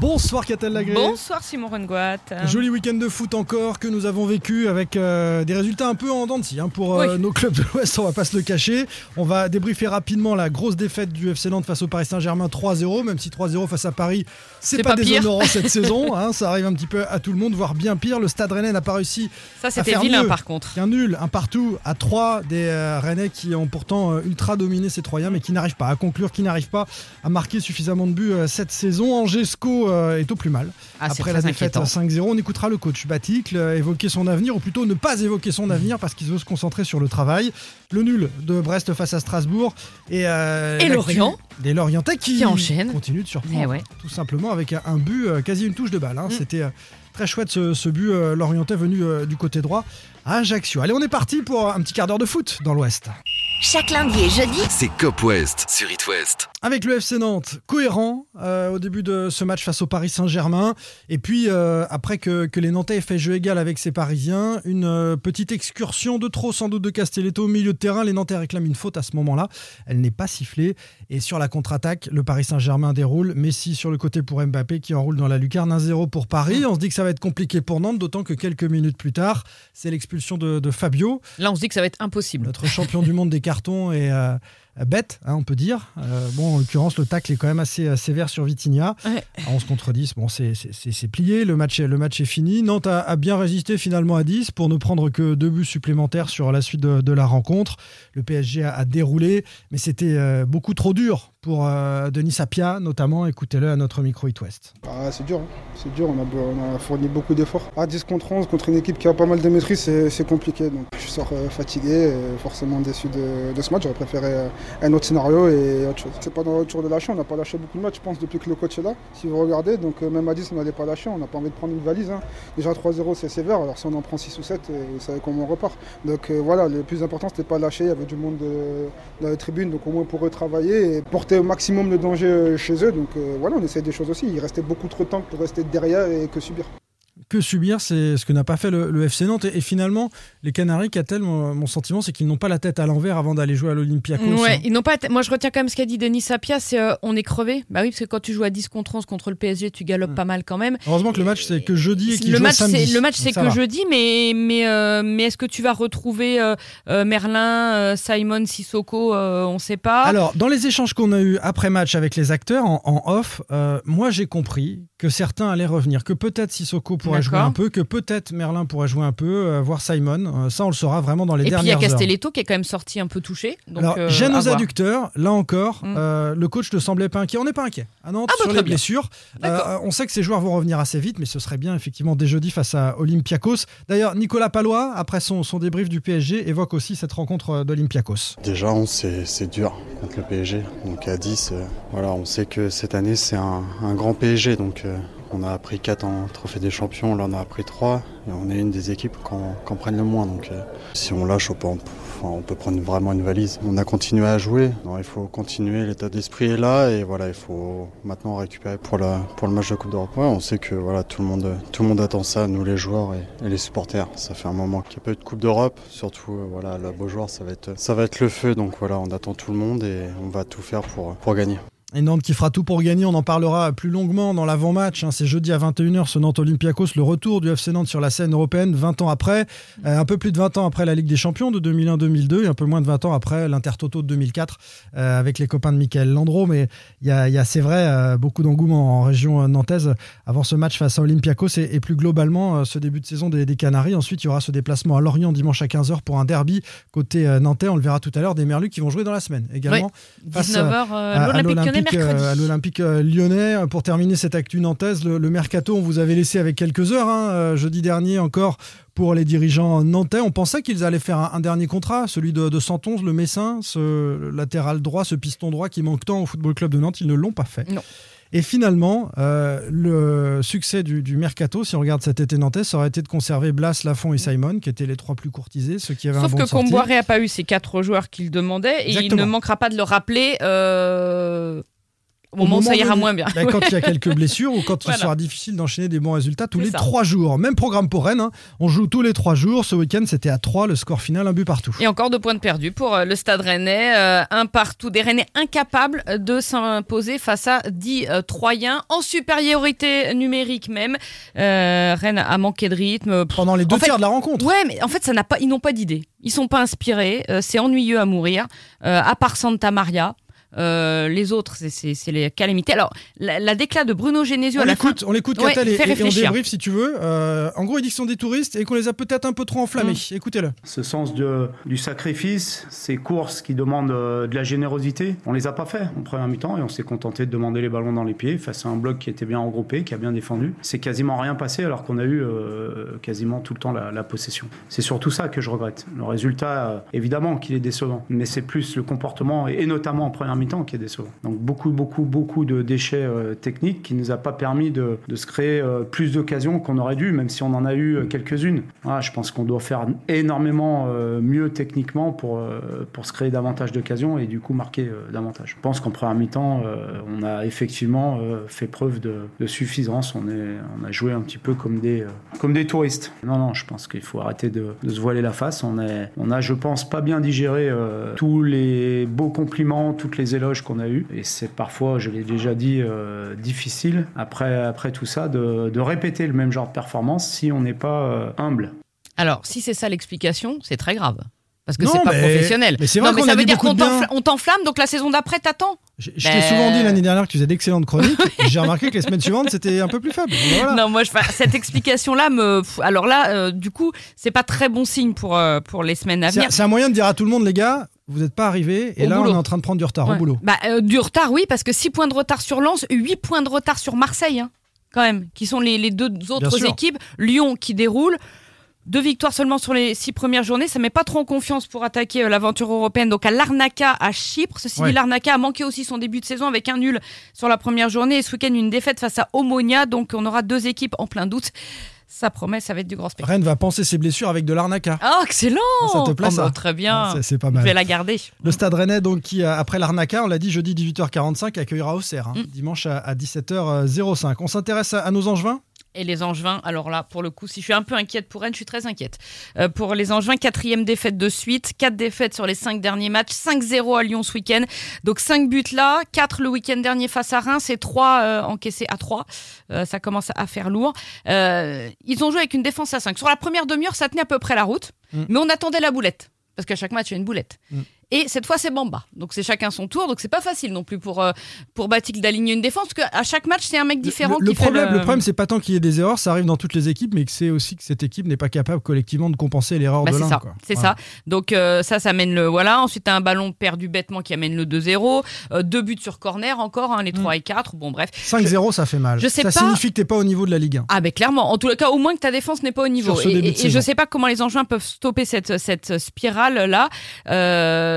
Bonsoir Catel Lagré. Bonsoir Simon Rengoat. Joli week-end de foot encore que nous avons vécu avec euh, des résultats un peu en dents de scie, hein, pour euh, Oui. nos clubs de l'Ouest, on va pas se le cacher. On va débriefer rapidement la grosse défaite du FC Nantes face au Paris Saint-Germain 3-0, même si 3-0 face à Paris, c'est pas, pas déshonorant cette saison, hein, ça arrive un petit peu à tout le monde, voire bien pire. Le Stade Rennais n'a pas réussi Ça à c'était faire vilain mieux par contre. qu'un nul, un partout à 3 des euh, Rennais qui ont pourtant euh, ultra dominé ces Troyens mais qui n'arrivent pas à conclure, qui n'arrivent pas à marquer suffisamment de buts cette saison. Angesco euh, est au plus mal. Ah, Après la défaite inquiétant. 5-0, on écoutera le coach Baticle évoquer son avenir, ou plutôt ne pas évoquer son avenir parce qu'il veut se concentrer sur le travail. Le nul de Brest face à Strasbourg. Et, euh, Et Lorient. Lorientais qui, Qui enchaînent. continuent de surprendre. Eh ouais. Tout simplement avec un- but, euh, quasi une touche de balle. hein. Mm. C'était euh, très chouette ce, ce but Lorientais venu du côté droit à Ajaccio. Allez, on est parti pour un petit quart d'heure de foot dans l'Ouest. Chaque lundi et jeudi, C'est Cop West sur It West. Avec le FC Nantes, cohérent euh, au début de ce match face au Paris Saint-Germain. Et puis, euh, après que, que les Nantais aient fait jeu égal avec ces Parisiens, une euh, petite excursion de trop sans doute de Castelletto au milieu de terrain. Les Nantais réclament une faute à ce moment-là. Elle n'est pas sifflée. Et sur la contre-attaque, le Paris Saint-Germain déroule. Messi sur le côté pour Mbappé qui enroule dans la lucarne 1-0 pour Paris. On se dit que ça va être compliqué pour Nantes, d'autant que quelques minutes plus tard, c'est l'expulsion de, de Fabio Là on se dit que ça va être impossible. notre champion du monde des cartons est euh, bête, hein, on peut dire. Euh, bon, en l'occurrence, le tacle est quand même assez sévère sur Vitinha. Ouais. À 11 contre 10, bon, c'est- c'est c'est- c'est plié, le match, est, le match est fini. Nantes a, a bien résisté finalement à 10 pour ne prendre que deux buts supplémentaires sur la suite de, de la rencontre. Le PSG a, a déroulé, mais c'était euh, beaucoup trop dur pour euh, Denis Sapia, notamment. Écoutez-le à notre micro It West. Ah, c'est dur, hein. c'est dur, on a, fourni beaucoup d'efforts. À 10 contre 11, contre une équipe qui a pas mal de maîtrise, c'est compliqué. Donc je sors euh, fatigué, euh, forcément déçu de, ce match. J'aurais préféré un autre scénario et autre chose. C'est pas dans notre tour de lâcher, on n'a pas lâché beaucoup de matchs, je pense, depuis que le coach est là. Si vous regardez, donc même à 10, on n'allait pas lâcher, on n'a pas envie de prendre une valise. hein. Déjà 3-0, c'est sévère, alors si on en prend 6 ou 7, euh, vous savez comment on repart. Donc voilà, le plus important, c'était pas lâcher, il y avait du monde dans les tribunes, donc au moins pour eux travailler et porter au maximum le danger euh, chez eux. Donc euh, voilà, on essaie des choses aussi. Il restait beaucoup trop de temps pour rester derrière et que subir. Que subir, c'est ce que n'a pas fait le, le FC Nantes. Et, et finalement, les Canaries, qu'a-t-elle mon, mon sentiment, c'est qu'ils n'ont pas la tête à l'envers avant d'aller jouer à l'Olympiakos. Ouais, hein. ils n'ont pas. Moi, je retiens quand même ce qu'a dit Denis Sapia, c'est euh, on est crevé. Bah oui, parce que quand tu joues à 10 contre 11 contre le PSG, tu galopes Mm. pas mal quand même. Heureusement que le match, c'est que jeudi et qu'il Le joue match, samedi. le match, c'est que va. jeudi, mais mais euh, mais est-ce que tu vas retrouver euh, Merlin, Simon, Sissoko On sait pas. Alors, dans les échanges qu'on a eus après match avec les acteurs en, en off, moi j'ai compris que certains allaient revenir, que peut-être Sissoko pourrait jouer un peu, que peut-être Merlin pourrait jouer un peu, euh, voire Simon. Euh, ça, on le saura vraiment dans les Et puis il y a dernières heures. Castelletto qui est quand même sorti un peu touché. Donc, Alors, euh, aux voir. adducteurs, là encore, Mm. euh, le coach ne semblait pas inquiet. On n'est pas inquiet à Nantes Ah bah, sur très les bien. blessures. Euh, on sait que ces joueurs vont revenir assez vite, mais ce serait bien effectivement dès jeudi face à Olympiakos. D'ailleurs, Nicolas Palois, après son, son débrief du PSG, évoque aussi cette rencontre d'Olympiakos. Déjà, on c'est c'est dur contre le PSG. Donc à 10, euh, voilà, on sait que cette année c'est un, un grand PSG. Donc euh, on a appris 4 en trophée des champions, là on a appris 3. Et on est une des équipes qui en, qui en prennent le moins. Donc euh, si on lâche, on peut, on peut- prendre vraiment une valise. On a continué à jouer. Il faut continuer. L'état d'esprit est là et voilà, il faut maintenant récupérer pour, le match de Coupe d'Europe. On sait que voilà, tout le monde, attend ça, nous les joueurs et, les supporters. Ça fait un moment qu'il n'y a pas eu de Coupe d'Europe. Surtout, euh, voilà, la Beaujoire, ça va être, ça va être le feu. Donc voilà, on attend tout le monde et on va tout faire pour gagner. Et Nantes qui fera tout pour gagner, on en parlera plus longuement dans l'avant-match. hein. C'est jeudi à 21h ce Nantes Olympiakos, le retour du FC Nantes sur la scène européenne 20 ans après, euh, un peu plus de 20 ans après la Ligue des Champions de 2001-2002 et un peu moins de 20 ans après l'Intertoto de 2004 euh, avec les copains de Michael Landreau. Mais il y a, il y a, c'est vrai, euh, beaucoup d'engouement en région nantaise avant ce match face à Olympiakos et, et plus globalement ce début de saison des, des Canaries. Ensuite, il y aura ce déplacement à Lorient dimanche à 15h pour un derby côté nantais. On le verra tout à l'heure, des Merlus qui vont jouer dans la semaine également. face, 19h, à- à l'Olympique euh, à l'Olympique euh, lyonnais. Pour terminer cette actu nantaise, le, le mercato, on vous avait laissé avec quelques heures, hein, euh, jeudi dernier encore, pour les dirigeants nantais. On pensait qu'ils allaient faire un, un dernier contrat, celui de, de 111, le Messin, ce latéral droit, ce piston droit qui manque tant au Football Club de Nantes. Ils ne l'ont pas fait. Non. Et finalement, euh, le succès du, du mercato, si on regarde cet été nantais, ça aurait été de conserver Blas, Lafont et Simon, qui étaient les trois plus courtisés, ceux qui avaient un Sauf bon que. Comboiré n'a pas eu ces quatre joueurs qu'il demandait et il ne manquera pas de le rappeler euh, au moment, où ça ira moins bien. Ben, quand il y a quelques blessures ou quand Voilà. il sera difficile d'enchaîner des bons résultats tous les ça. trois jours. Même programme pour Rennes. hein. On joue tous les trois jours. Ce week-end, c'était à 3, le score final, un but partout. Et encore deux points de perdu pour euh, le Stade Rennais, euh, un partout. Des Rennais incapables de s'imposer face à 10 euh, Troyens, en supériorité numérique même. Euh, Rennes a manqué de rythme. Pendant les deux En fait, tiers de la rencontre. Ouais, mais en fait, ça n'a pas, ils n'ont pas d'idée. Ils sont pas inspirés. c'est ennuyeux à mourir. À part Santa Maria. Euh, les autres, c'est- les calamités. Alors, la, la déclat de Bruno Genesio On à la fin. l'écoute, on l'écoute, Ouais, et, et on réfléchir. débrief si tu veux. Euh, en gros, il dit que ce sont des touristes et qu'on les a peut-être un peu trop enflammés. Mm. Écoutez-le. Ce sens de, du sacrifice, ces courses qui demandent euh, de la générosité, on les a pas fait en première mi-temps et on s'est contenté de demander les ballons dans les pieds face à un bloc qui était bien regroupé, qui a bien défendu. C'est quasiment rien passé alors qu'on a eu euh, quasiment tout le temps la, la possession. C'est surtout ça que je regrette. Le résultat, euh, évidemment qu'il est décevant, mais c'est plus le comportement et, et notamment en première mi-temps qui est décevant. Donc beaucoup, beaucoup, beaucoup de déchets euh, techniques qui nous a pas permis de, se créer euh, plus d'occasions qu'on aurait dû, même si on en a eu euh, quelques-unes. Voilà, je pense qu'on doit faire énormément mieux techniquement pour, pour se créer davantage d'occasions et du coup marquer davantage. Je pense qu'en première mi-temps, on a effectivement fait preuve de, suffisance. On, est, on a joué un petit peu comme des, comme des touristes. Non, non, je pense qu'il faut arrêter de, de se voiler la face. On, est, on a, je pense, pas bien digéré tous les beaux compliments, toutes les éloges qu'on a eus. Et c'est parfois, je l'ai déjà dit, euh, difficile, après, après tout ça, de, de répéter le même genre de performance si on n'est pas euh, humble. Alors, si c'est ça l'explication, c'est très grave. Parce que c'est pas mais- professionnel. mais c'est vrai non, mais qu'on ça a veut dire qu'on t'enflamme, donc la saison d'après, t'attends. Je, je t'ai Ben- souvent dit l'année dernière que tu faisais d'excellentes chroniques. J'ai remarqué que les semaines suivantes, c'était un peu plus faible. Voilà. Non, moi, je, cette explication-là me. Alors là, euh, du coup, c'est pas très bon signe pour, euh, pour les semaines à venir. c'est un moyen de dire à tout le monde, les gars, vous n'êtes pas arrivés. Et Au là, boulot. on est en train de prendre du retard Ouais. au boulot. Bah, euh, du retard, oui, parce que 6 points de retard sur Lens, 8 points de retard sur Marseille, hein, quand même, qui sont les, les deux autres équipes. Lyon qui déroule. Deux victoires seulement sur les six premières journées, ça met pas trop en confiance pour attaquer euh, l'aventure européenne. Donc à Larnaca, à Chypre. Ceci Ouais. dit, Larnaca a manqué aussi son début de saison avec un nul sur la première journée et ce week-end une défaite face à Omonia. Donc on aura deux équipes en plein doute. Ça promet, ça va être du grand spectacle. Rennes va penser ses blessures avec de l'arnaca. Ah, excellent Ça te plaît, Oh, bah, ça Très bien. Ah, c'est- pas Je vais mal. la garder. Le stade rennais, donc, qui, euh, après l'arnaca, on l'a dit, jeudi 18h45, accueillera Auxerre, hein, Mm. dimanche à, à 17h05. On s'intéresse à, à nos Angevins? Et les Angevins, alors là, pour le coup, si je suis un peu inquiète pour Rennes, je suis très inquiète. Euh, pour les Angevins, quatrième défaite de suite, quatre défaites sur les cinq derniers matchs, 5-0 à Lyon ce week-end. Donc cinq buts là, quatre le week-end dernier face à Reims et trois euh, encaissés à trois. Euh, ça commence à faire lourd. Euh, ils ont joué avec une défense à 5. Sur la première demi-heure, ça tenait à peu près la route, Mm. mais on attendait la boulette. Parce qu'à chaque match, il y a une boulette. Mm. Et cette fois, c'est Bamba. Donc c'est chacun son tour. Donc c'est pas facile non plus pour, euh, pour Batik d'aligner une défense. Parce qu'à chaque match, c'est un mec différent le, le qui fait problème, le... le problème, c'est pas tant qu'il y ait des erreurs, ça arrive dans toutes les équipes, mais que c'est aussi que cette équipe n'est pas capable collectivement de compenser l'erreur Bah, de c'est l'un. c'est Voilà. ça. Donc euh, ça, ça amène le voilà. Ensuite, un ballon perdu bêtement qui amène le 2-0. Euh, deux buts sur corner encore, hein, les 3 et 4. Bon, bref. 5-0, ça fait mal. je sais ça pas- signifie que t'es pas au niveau de la Ligue 1. Ah ben clairement, en tout cas, au moins que ta défense n'est pas au niveau. Et, et- et je sais pas comment les Angevins peuvent stopper cette, cette spirale là.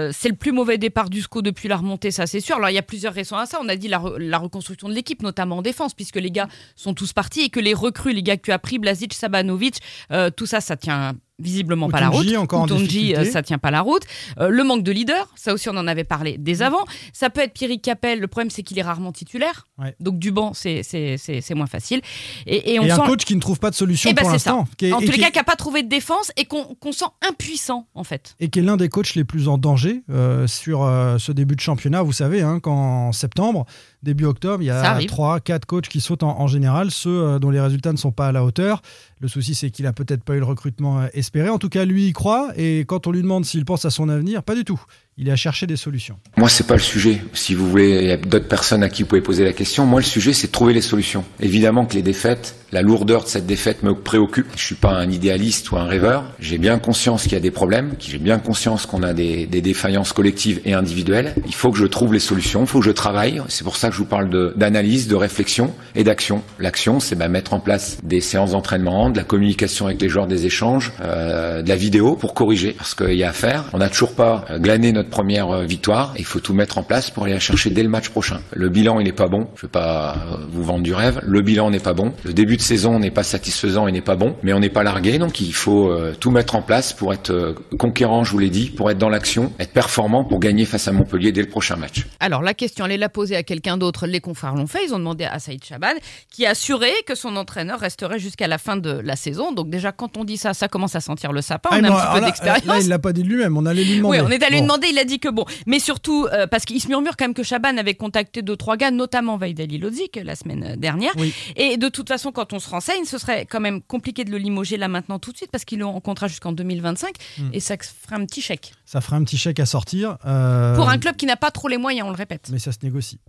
Euh, c'est le plus mauvais départ du SCO depuis la remontée, ça c'est sûr. Alors il y a plusieurs raisons à ça. On a dit la, re- la reconstruction de l'équipe, notamment en défense, puisque les gars sont tous partis et que les recrues, les gars que tu as pris, Blazic, Sabanovic, euh, tout ça, ça tient visiblement pas la route. Encore en difficulté. euh, ça tient pas la route. Euh, le manque de leader, ça aussi on en avait parlé dès avant. Ça peut être Pierrick Capel. Le problème c'est qu'il est rarement titulaire. Ouais. Donc du banc, c'est c'est moins facile. Et, et on Et un sent coach qui ne trouve pas de solution Eh ben, pour c'est ça. l'instant. en et tous les qui- cas, qui n'a pas trouvé de défense et qu'on qu'on sent impuissant, en fait. et qui est l'un des coachs les plus en danger euh, sur euh, ce début de championnat. Vous savez hein, qu'en septembre, début octobre, il y a arrive. 3, 4 coachs qui sautent en, en général, ceux euh, dont les résultats ne sont pas à la hauteur. Le souci, c'est qu'il a peut-être pas eu le recrutement euh, espéré. En tout cas, lui, il croit. Et quand on lui demande s'il pense à son avenir, pas du tout. Il est à chercher des solutions. Moi, c'est pas le sujet. Si vous voulez, il y a d'autres personnes à qui vous pouvez poser la question. Moi, le sujet, c'est de trouver les solutions. Évidemment que les défaites, la lourdeur de cette défaite me préoccupe. Je suis pas un idéaliste ou un rêveur. J'ai bien conscience qu'il y a des problèmes, j'ai bien conscience qu'on a des, des défaillances collectives et individuelles. Il faut que je trouve les solutions, il faut que je travaille. C'est pour ça que je vous parle de- d'analyse, de, réflexion et d'action. L'action, c'est bah, mettre en place des séances d'entraînement, de la communication avec les joueurs, des échanges, euh, de la vidéo pour corriger, parce qu'il y a à faire. On n'a toujours pas euh, glané notre première euh, victoire. Il faut tout mettre en place pour aller la chercher dès le match prochain. Le bilan, il n'est pas bon. Je veux pas euh, vous vendre du rêve. Le bilan n'est pas bon. Le début de saison n'est pas satisfaisant et n'est pas bon. Mais on n'est pas largué, donc il faut euh, tout mettre en place pour être conquérant, je vous l'ai dit, pour être dans l'action, être performant pour gagner face à Montpellier dès le prochain match. Alors la question, elle est la poser à quelqu'un d'autre. Les confrères l'ont fait. Ils ont demandé à Saïd Chaban, qui a assuré que son entraîneur resterait jusqu'à la fin de la saison. Donc déjà, quand on dit ça, ça commence à sentir le sapin. Ah, on a non, un petit peu d'expérience. Là, il l'a pas dit de lui-même. On allait lui demander. Oui, on est allé lui demander, il a dit que bon. Mais surtout, euh, parce qu'il se murmure quand même que Chaban avait contacté deux, trois gars, notamment Vaidali Lodzik la semaine dernière. Oui. Et de toute façon, quand on se renseigne, ce serait quand même compliqué de le limoger là maintenant tout de suite, parce qu'il est en contrat jusqu'en 2025, Hmm. et ça ferait un petit chèque. Ça fera un petit chèque à sortir. euh, Pour un club qui n'a pas trop les moyens, on le répète. Mais ça se négocie.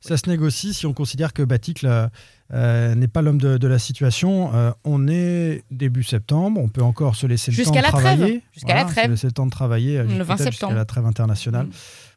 Ça se négocie si on considère que Batik euh, euh, n'est pas l'homme de, de la situation. Euh, on est début septembre, on peut encore se laisser le temps Jusqu'à de travailler. Jusqu'à la se trêve. laisser le temps de travailler euh, Le peut-être 20 jusqu'à septembre. la trêve internationale. Mm.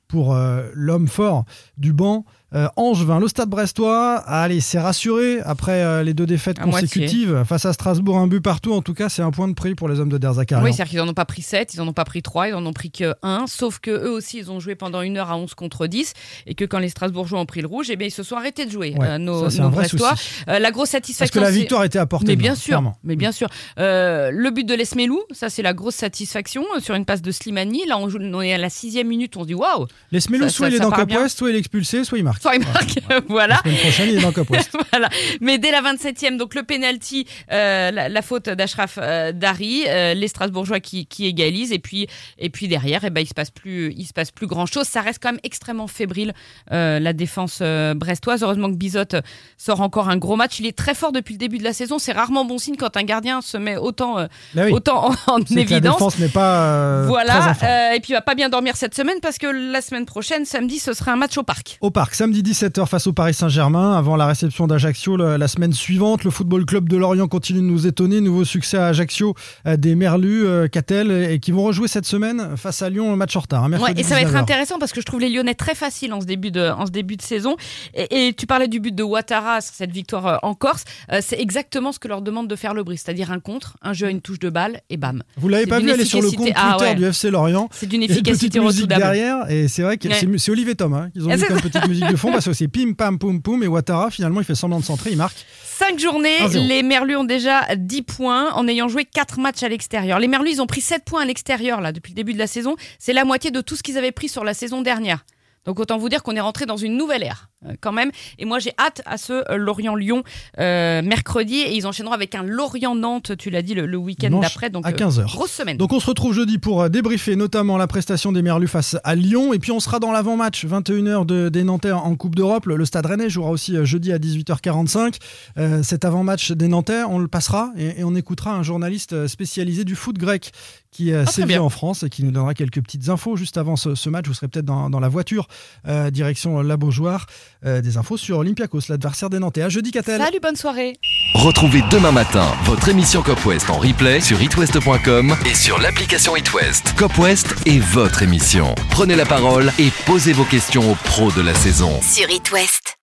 Pour euh, l'homme fort du banc, euh, Angevin, le stade brestois, allez, c'est rassuré après euh, les deux défaites À moitié. consécutives face à Strasbourg, un but partout. En tout cas, c'est un point de prix pour les hommes de Derzakarian. Oui, c'est-à-dire qu'ils n'en ont pas pris 7, ils n'en ont pas pris 3, ils n'en ont pris que 1, sauf que eux aussi, ils ont joué pendant une heure à 11 contre 10, et que quand les Strasbourgeois ont pris le rouge, eh bien, ils se sont arrêtés de jouer, Ouais, euh, nos, ça, c'est nos un vrai Brestois. souci. Euh, la grosse Parce satisfaction. que la victoire était apportée. Mais bien sûr, clairement. mais bien sûr. Euh, le but de Lesmelou, ça c'est la grosse satisfaction sur une passe de Slimani. Là, on, joue, on est à la sixième minute, on se dit waouh, Les Smelou, Ça- soit ça- il est dans. West, soit il est expulsé, soit il marque. Soit il marque, voilà. La semaine prochaine, il est dans Cop West. voilà. Mais dès la 27e, donc le penalty, euh, la, la faute d'Ashraf euh, Dari, euh, les Strasbourgeois qui, qui égalisent, et puis et puis derrière, eh ben il se passe plus, il se passe plus grand chose. Ça reste quand même extrêmement fébrile euh, la défense brestoise. Heureusement que Bizot sort encore un gros match. Il est très fort depuis le début de la saison. C'est rarement bon signe quand un gardien se met autant oui. autant en, que la évidence. défense n'est pas très Voilà, et puis il va pas bien dormir cette semaine parce que la semaine prochaine, samedi, ce sera un match au parc. Au parc, samedi 17h face au Paris Saint-Germain, avant la réception d'Ajaccio la semaine suivante. Le Football Club de Lorient continue de nous étonner. Nouveau succès à Ajaccio euh, des Merlus, euh, Catel, et qui vont rejouer cette semaine face à Lyon, match en retard. hein, Ouais, et ça va être 19h. intéressant parce que je trouve les Lyonnais très faciles en ce début de, en ce début de saison. Et, et tu parlais du but de Ouattara sur cette victoire euh, en Corse. C'est exactement ce que leur demande de faire le Brice, c'est-à-dire un contre, un jeu à une touche de balle et bam. Vous l'avez pas vu aller sur le compte Twitter ah ouais. du FC Lorient C'est d'une efficacité derrière, et c'est vrai que Ouais. c'est Olivier Tom hein, qu'ils ont Ah, mis comme petite musique de fond parce que c'est pim pam poum poum et Ouattara finalement il fait semblant de centrer, il marque. Cinq journées, 1-0. les Merlus ont déjà 10 points en ayant joué 4 matchs à l'extérieur. Les Merlus, ils ont pris 7 points à l'extérieur là depuis le début de la saison. C'est la moitié de tout ce qu'ils avaient pris sur la saison dernière. Donc autant vous dire qu'on est rentré dans une nouvelle ère quand même. Et moi j'ai hâte à ce euh, Lorient-Lyon euh, mercredi et ils enchaîneront avec un Lorient-Nantes, tu l'as dit, le, le week-end d'après. Donc à euh, 15h. grosse semaine. Donc on se retrouve jeudi pour euh, débriefer notamment la prestation des Merlus face à Lyon et puis on sera dans l'avant-match 21h de, des Nantais en Coupe d'Europe. Le, le Stade Rennais jouera aussi euh, jeudi à 18h45. Euh, cet avant-match des Nantais, on le passera et, et on écoutera un journaliste euh, spécialisé du foot grec qui euh, Ah, sévit en France et qui nous donnera quelques petites infos juste avant ce, ce match. Vous serez peut-être dans, dans la voiture euh, direction la Beaujoire. Euh, des infos sur Olympiakos, l'adversaire des Nantais. À jeudi, Catel. Salut, bonne soirée. Retrouvez demain matin votre émission Cop West en replay sur itwest.com et sur l'application itwest. Cop West est votre émission. Prenez la parole et posez vos questions aux pros de la saison. Sur It West.